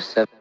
Seven.